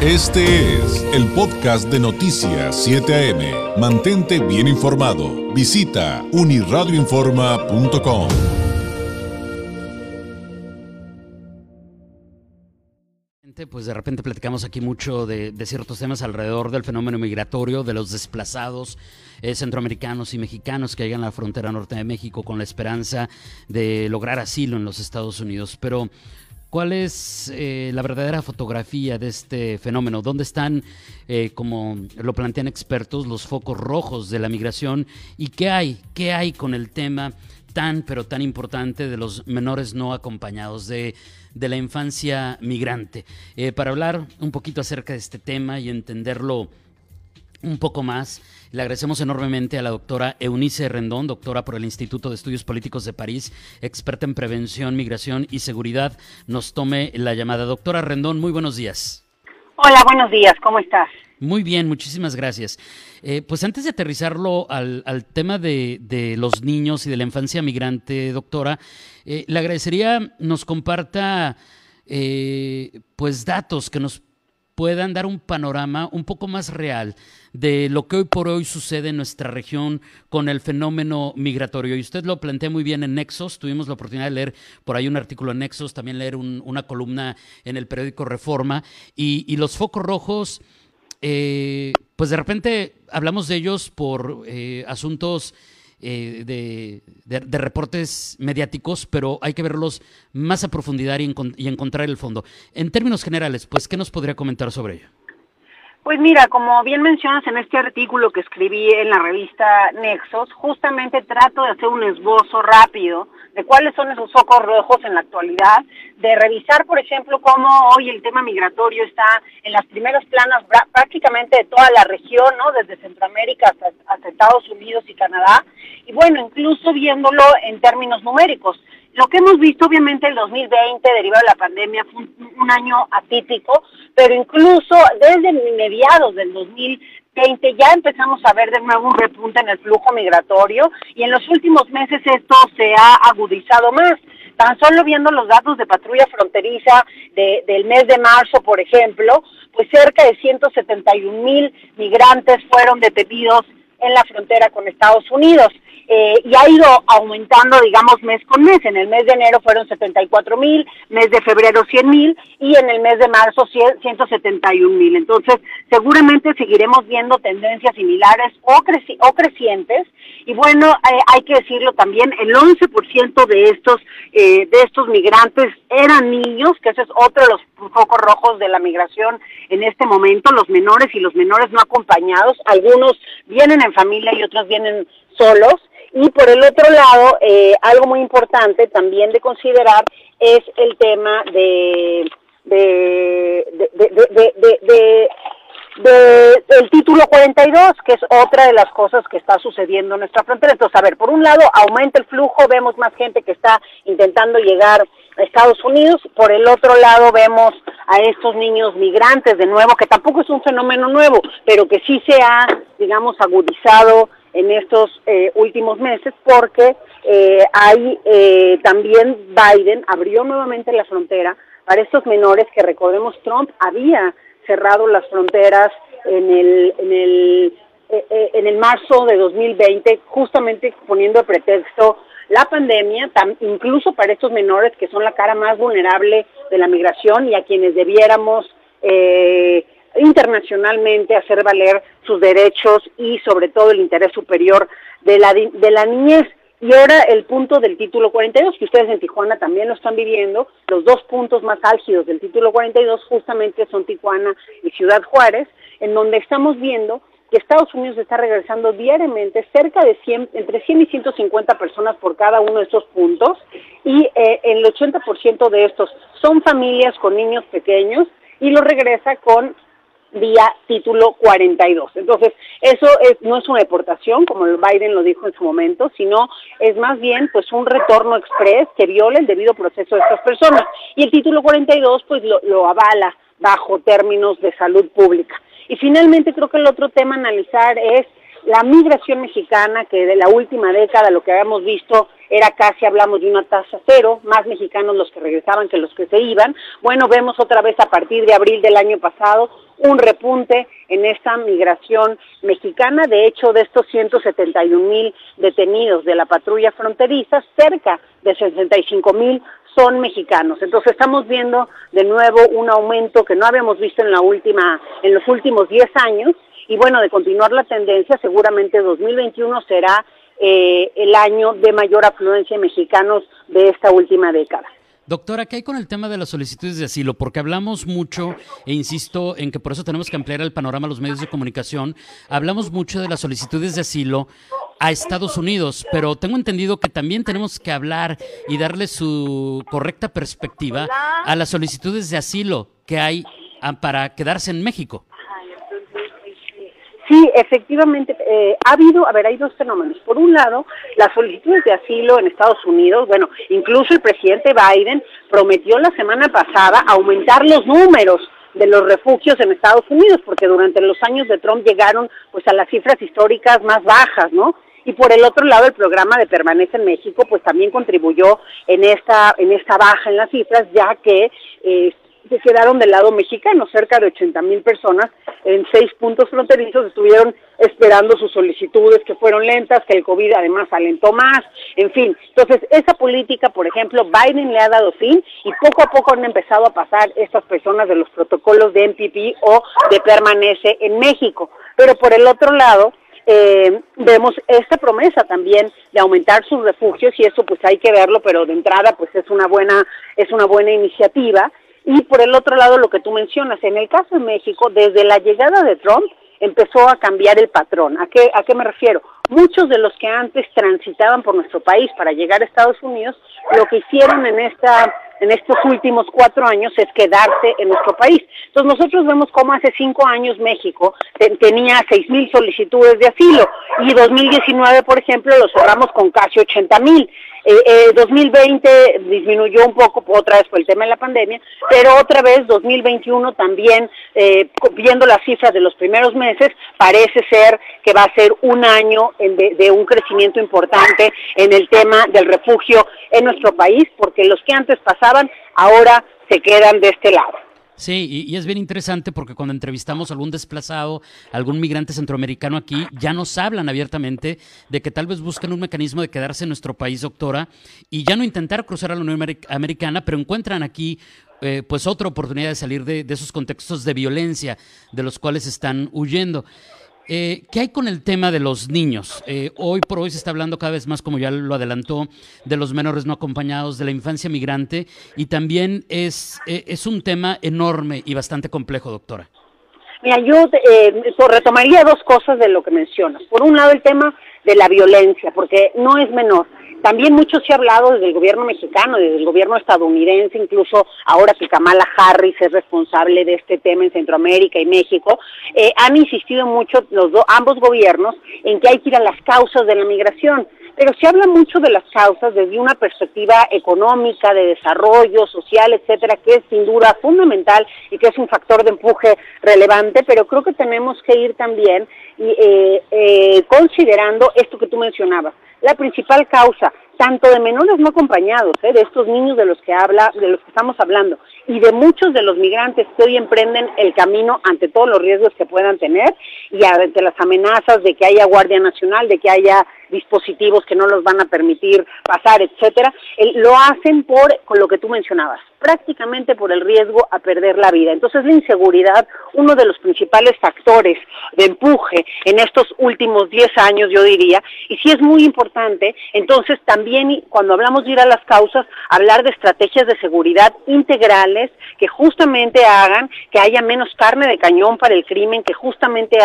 Este es el podcast de Noticias 7 AM. Mantente bien informado. Visita uniradioinforma.com. Pues de repente platicamos aquí mucho de, ciertos temas alrededor del fenómeno migratorio, de los desplazados eh, centroamericanos y mexicanos que llegan a la frontera norte de México con la esperanza de lograr asilo en los Estados Unidos. Pero ¿Cuál es eh, la verdadera fotografía de este fenómeno? ¿Dónde están, eh, como lo plantean expertos, los focos rojos de la migración? ¿Y qué hay? ¿Qué hay con el tema tan, pero tan importante de los menores no acompañados, de, la infancia migrante? Eh, para hablar un poquito acerca de este tema y entenderlo un poco más. Le agradecemos enormemente a la doctora Eunice Rendón, doctora por el Instituto de Estudios Políticos de París, experta en prevención, migración y seguridad. Nos tome la llamada. Doctora Rendón, muy buenos días. Hola, buenos días, ¿cómo estás? Muy bien, muchísimas gracias. Eh, pues antes de aterrizarlo al, tema de, los niños y de la infancia migrante, doctora, eh, le agradecería nos comparta eh, pues datos que nos puedan dar un panorama un poco más real de lo que hoy por hoy sucede en nuestra región con el fenómeno migratorio. Y usted lo plantea muy bien en Nexos, tuvimos la oportunidad de leer por ahí un artículo en Nexos, también leer una columna en el periódico Reforma, y, los focos rojos, eh, pues de repente hablamos de ellos por eh, asuntos eh, de, reportes mediáticos, pero hay que verlos más a profundidad y, y, encontrar el fondo. En términos generales, pues, ¿qué nos podría comentar sobre ello? Pues mira, como bien mencionas en este artículo que escribí en la revista Nexos, justamente trato de hacer un esbozo rápido de cuáles son esos focos rojos en la actualidad, de revisar, por ejemplo, cómo hoy el tema migratorio está en las primeras planas prácticamente de toda la región, ¿no? Desde Centroamérica hasta, hasta Estados Unidos y Canadá, y bueno, incluso viéndolo en términos numéricos. Lo que hemos visto, obviamente, el 2020, derivado de la pandemia, fue un, año atípico, pero incluso desde mediados del 2020 ya empezamos a ver de nuevo un repunte en el flujo migratorio y en los últimos meses esto se ha agudizado más. Tan solo viendo los datos de patrulla fronteriza del mes de marzo, por ejemplo, pues cerca de 171 mil migrantes fueron detenidos en la frontera con Estados Unidos. Eh, y ha ido aumentando, digamos, mes con mes. En el mes de enero fueron 74 mil, mes de febrero 100 mil y en el mes de marzo 171 mil. Entonces, seguramente seguiremos viendo tendencias similares o, o crecientes. Y bueno, eh, hay que decirlo también, el 11% de estos, eh, de estos migrantes eran niños, que ese es otro de los focos rojos de la migración en este momento, los menores y los menores no acompañados. Algunos vienen en familia y otros vienen solos. Y por el otro lado, eh, algo muy importante también de considerar es el tema de, de, de, del título 42, que es otra de las cosas que está sucediendo en nuestra frontera. Entonces, a ver, por un lado, aumenta el flujo, vemos más gente que está intentando llegar Estados Unidos, por el otro lado vemos a estos niños migrantes de nuevo, que tampoco es un fenómeno nuevo, pero que sí se ha, digamos, agudizado en estos eh, últimos meses porque eh, hay eh, también Biden abrió nuevamente la frontera para estos menores que recordemos Trump había cerrado las fronteras en el en el en el marzo de 2020 justamente poniendo de pretexto la pandemia, incluso para estos menores que son la cara más vulnerable de la migración y a quienes debiéramos eh, internacionalmente hacer valer sus derechos y sobre todo el interés superior de la, de la niñez. Y ahora el punto del título 42, que ustedes en Tijuana también lo están viviendo, los dos puntos más álgidos del título 42 justamente son Tijuana y Ciudad Juárez, en donde estamos viendo que Estados Unidos está regresando diariamente cerca de 100, entre 100 y 150 personas por cada uno de estos puntos y eh, el 80% de estos son familias con niños pequeños y lo regresa con vía título 42. Entonces, eso es, no es una deportación, como Biden lo dijo en su momento, sino es más bien pues un retorno express que viola el debido proceso de estas personas. Y el título 42 pues lo, lo avala bajo términos de salud pública. Y finalmente creo que el otro tema a analizar es la migración mexicana, que de la última década lo que habíamos visto era casi, hablamos de una tasa cero, más mexicanos los que regresaban que los que se iban. Bueno, vemos otra vez a partir de abril del año pasado un repunte en esta migración mexicana. De hecho, de estos 171 mil detenidos de la patrulla fronteriza, cerca de 65 mil son mexicanos. Entonces estamos viendo de nuevo un aumento que no habíamos visto en la última, en los últimos 10 años. Y bueno, de continuar la tendencia, seguramente 2021 será eh, el año de mayor afluencia de mexicanos de esta última década. Doctora, ¿qué hay con el tema de las solicitudes de asilo? Porque hablamos mucho, e insisto en que por eso tenemos que ampliar el panorama a los medios de comunicación, hablamos mucho de las solicitudes de asilo a Estados Unidos, pero tengo entendido que también tenemos que hablar y darle su correcta perspectiva a las solicitudes de asilo que hay ah, para quedarse en México. Sí, efectivamente, eh, ha habido, a ver, hay dos fenómenos. Por un lado, las solicitudes de asilo en Estados Unidos, bueno, incluso el presidente Biden prometió la semana pasada aumentar los números de los refugios en Estados Unidos, porque durante los años de Trump llegaron pues a las cifras históricas más bajas, ¿no? Y por el otro lado, el programa de Permanece en México, pues también contribuyó en esta, en esta baja en las cifras, ya que eh, se quedaron del lado mexicano, cerca de 80 mil personas en seis puntos fronterizos estuvieron esperando sus solicitudes que fueron lentas, que el COVID además alentó más, en fin. Entonces, esa política, por ejemplo, Biden le ha dado fin y poco a poco han empezado a pasar estas personas de los protocolos de MPP o de permanece en México. Pero por el otro lado, eh, vemos esta promesa también de aumentar sus refugios y eso pues hay que verlo, pero de entrada pues es una buena es una buena iniciativa y por el otro lado, lo que tú mencionas, en el caso de México, desde la llegada de Trump empezó a cambiar el patrón. ¿A qué, a qué me refiero? Muchos de los que antes transitaban por nuestro país para llegar a Estados Unidos, lo que hicieron en esta en estos últimos cuatro años es quedarse en nuestro país. Entonces nosotros vemos cómo hace cinco años México tenía seis mil solicitudes de asilo y 2019, por ejemplo, lo cerramos con casi 80 mil. Eh, 2020 eh, disminuyó un poco otra vez por el tema de la pandemia, pero otra vez 2021 también, eh, viendo las cifras de los primeros meses, parece ser que va a ser un año de, de un crecimiento importante en el tema del refugio en nuestro país, porque los que antes pasaban ahora se quedan de este lado. Sí, y, es bien interesante porque cuando entrevistamos a algún desplazado, algún migrante centroamericano aquí, ya nos hablan abiertamente de que tal vez buscan un mecanismo de quedarse en nuestro país, doctora, y ya no intentar cruzar a la Unión Americana, pero encuentran aquí eh, pues otra oportunidad de salir de, de, esos contextos de violencia de los cuales están huyendo. Eh, ¿Qué hay con el tema de los niños? Eh, hoy por hoy se está hablando cada vez más, como ya lo adelantó, de los menores no acompañados, de la infancia migrante, y también es, eh, es un tema enorme y bastante complejo, doctora. Mira, yo eh, retomaría dos cosas de lo que mencionas. Por un lado, el tema de la violencia, porque no es menor. También mucho se ha hablado desde el gobierno mexicano, desde el gobierno estadounidense, incluso ahora que Kamala Harris es responsable de este tema en Centroamérica y México, eh, han insistido mucho los ambos gobiernos en que hay que ir a las causas de la migración. Pero se habla mucho de las causas desde una perspectiva económica, de desarrollo social, etcétera, que es sin duda fundamental y que es un factor de empuje relevante, pero creo que tenemos que ir también eh, eh, considerando esto que tú mencionabas, la principal causa tanto de menores no acompañados, ¿eh? de estos niños de los que habla, de los que estamos hablando, y de muchos de los migrantes que hoy emprenden el camino ante todos los riesgos que puedan tener y ante las amenazas de que haya Guardia Nacional, de que haya dispositivos que no los van a permitir pasar, etcétera, lo hacen por con lo que tú mencionabas, prácticamente por el riesgo a perder la vida. Entonces la inseguridad, uno de los principales factores de empuje en estos últimos 10 años, yo diría, y si es muy importante, entonces también cuando hablamos de ir a las causas, hablar de estrategias de seguridad integrales que justamente hagan que haya menos carne de cañón para el crimen, que justamente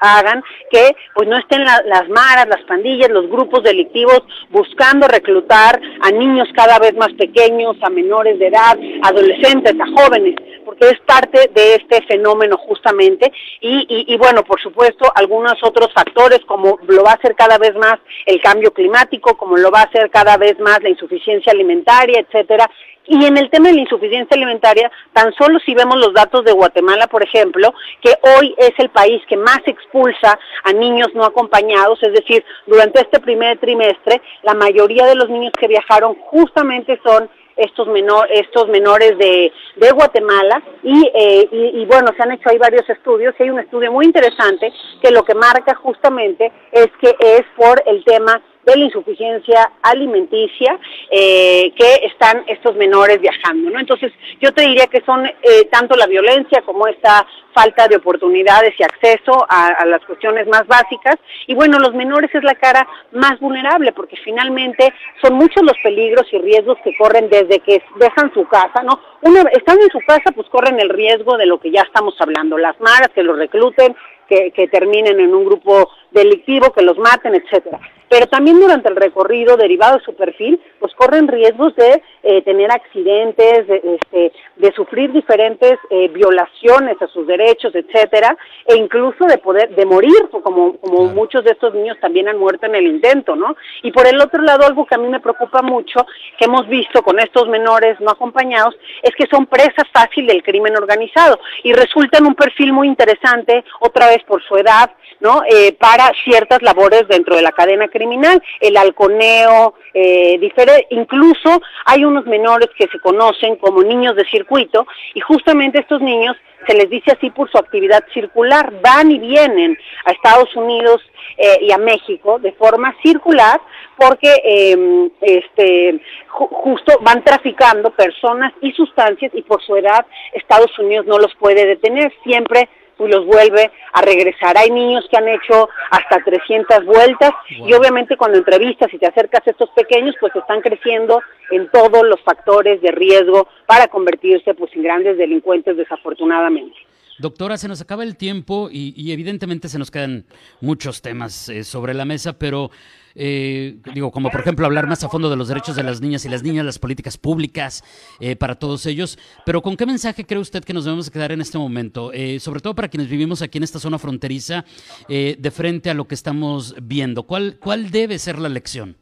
hagan que pues no estén las maras, las pandillas, los grupos delictivos buscando reclutar a niños cada vez más pequeños, a menores de edad, adolescentes, a jóvenes, porque es parte de este fenómeno justamente. Y, bueno, por supuesto, algunos otros factores, como lo va a hacer cada vez más el cambio climático, como lo va a hacer cada vez más la insuficiencia alimentaria, etcétera, y en el tema de la insuficiencia alimentaria, tan solo si vemos los datos de Guatemala, por ejemplo, que hoy es el país que más expulsa a niños no acompañados, es decir, durante este primer trimestre, la mayoría de los niños que viajaron justamente son estos, menor, estos menores de, de Guatemala y, eh, y, y, bueno, se han hecho ahí varios estudios y hay un estudio muy interesante que lo que marca justamente es que es por el tema de la insuficiencia alimenticia eh, que están estos menores viajando, ¿no? Entonces, yo te diría que son eh, tanto la violencia como esta falta de oportunidades y acceso a, las cuestiones más básicas. Y bueno, los menores es la cara más vulnerable porque finalmente son muchos los peligros y riesgos que corren desde que dejan su casa, ¿no? Estando en su casa, pues corren el riesgo de lo que ya estamos hablando, las maras que los recluten, que, que terminen en un grupo delictivo, que los maten, etcétera pero también durante el recorrido derivado de su perfil, pues corren riesgos de eh, tener accidentes, de, este, de sufrir diferentes eh, violaciones a sus derechos, etcétera, e incluso de poder, de morir, como, como claro. muchos de estos niños también han muerto en el intento, ¿no? Y por el otro lado, algo que a mí me preocupa mucho, que hemos visto con estos menores no acompañados, es que son presa fácil del crimen organizado y resultan un perfil muy interesante, otra vez por su edad, ¿no? Eh, para ciertas labores dentro de la cadena criminal, el halconeo, eh, diferente, incluso hay unos menores que se conocen como niños de circuito y justamente estos niños se les dice así por su actividad circular, van y vienen a Estados Unidos eh, y a México de forma circular porque eh, este ju justo van traficando personas y sustancias y por su edad Estados Unidos no los puede detener, siempre y los vuelve a regresar. Hay niños que han hecho hasta 300 vueltas wow. y obviamente cuando entrevistas y te acercas a estos pequeños, pues están creciendo en todos los factores de riesgo para convertirse pues en grandes delincuentes desafortunadamente. Doctora, se nos acaba el tiempo y, y evidentemente se nos quedan muchos temas eh, sobre la mesa, pero eh, digo, como por ejemplo hablar más a fondo de los derechos de las niñas y las niñas, las políticas públicas eh, para todos ellos, pero ¿con qué mensaje cree usted que nos debemos quedar en este momento? Eh, sobre todo para quienes vivimos aquí en esta zona fronteriza, eh, de frente a lo que estamos viendo. ¿Cuál, ¿Cuál debe ser la lección?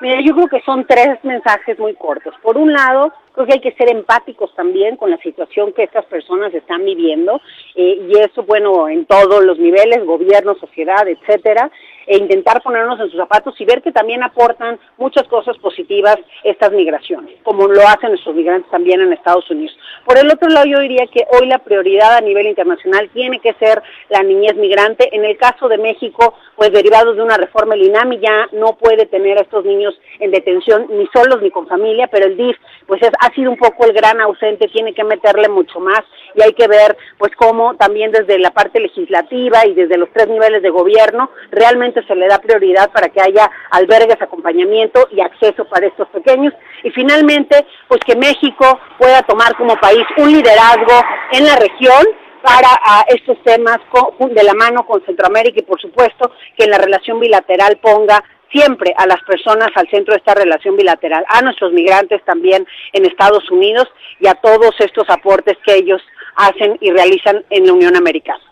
Mira, yo creo que son tres mensajes muy cortos. Por un lado, creo que hay que ser empáticos también con la situación que estas personas están viviendo eh, y eso, bueno, en todos los niveles, gobierno, sociedad, etcétera, e intentar ponernos en sus zapatos y ver que también aportan muchas cosas positivas estas migraciones, como lo hacen nuestros migrantes también en Estados Unidos. Por el otro lado, yo diría que hoy la prioridad a nivel internacional tiene que ser la niñez migrante. En el caso de México, pues derivados de una reforma, el INAMI ya no puede tener a estos niños en detención ni solos ni con familia, pero el DIF pues es, ha sido un poco el gran ausente, tiene que meterle mucho más y hay que ver pues cómo también desde la parte legislativa y desde los tres niveles de gobierno realmente se le da prioridad para que haya albergues, acompañamiento y acceso para estos pequeños. Y finalmente, pues que México pueda tomar como país un liderazgo en la región para a estos temas de la mano con Centroamérica y por supuesto que en la relación bilateral ponga siempre a las personas al centro de esta relación bilateral, a nuestros migrantes también en Estados Unidos y a todos estos aportes que ellos hacen y realizan en la Unión Americana.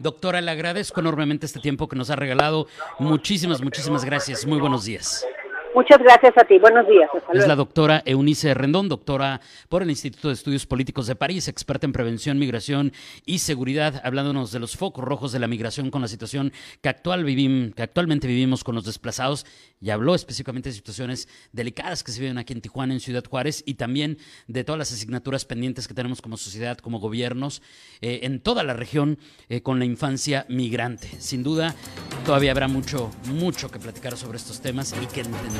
Doctora, le agradezco enormemente este tiempo que nos ha regalado. Muchísimas, muchísimas gracias. Muy buenos días. Muchas gracias a ti. Buenos días. Hasta es la doctora Eunice Rendón, doctora por el Instituto de Estudios Políticos de París, experta en prevención, migración y seguridad, hablándonos de los focos rojos de la migración con la situación que, actual vivim, que actualmente vivimos con los desplazados y habló específicamente de situaciones delicadas que se viven aquí en Tijuana, en Ciudad Juárez y también de todas las asignaturas pendientes que tenemos como sociedad, como gobiernos eh, en toda la región eh, con la infancia migrante. Sin duda, todavía habrá mucho, mucho que platicar sobre estos temas y que entender.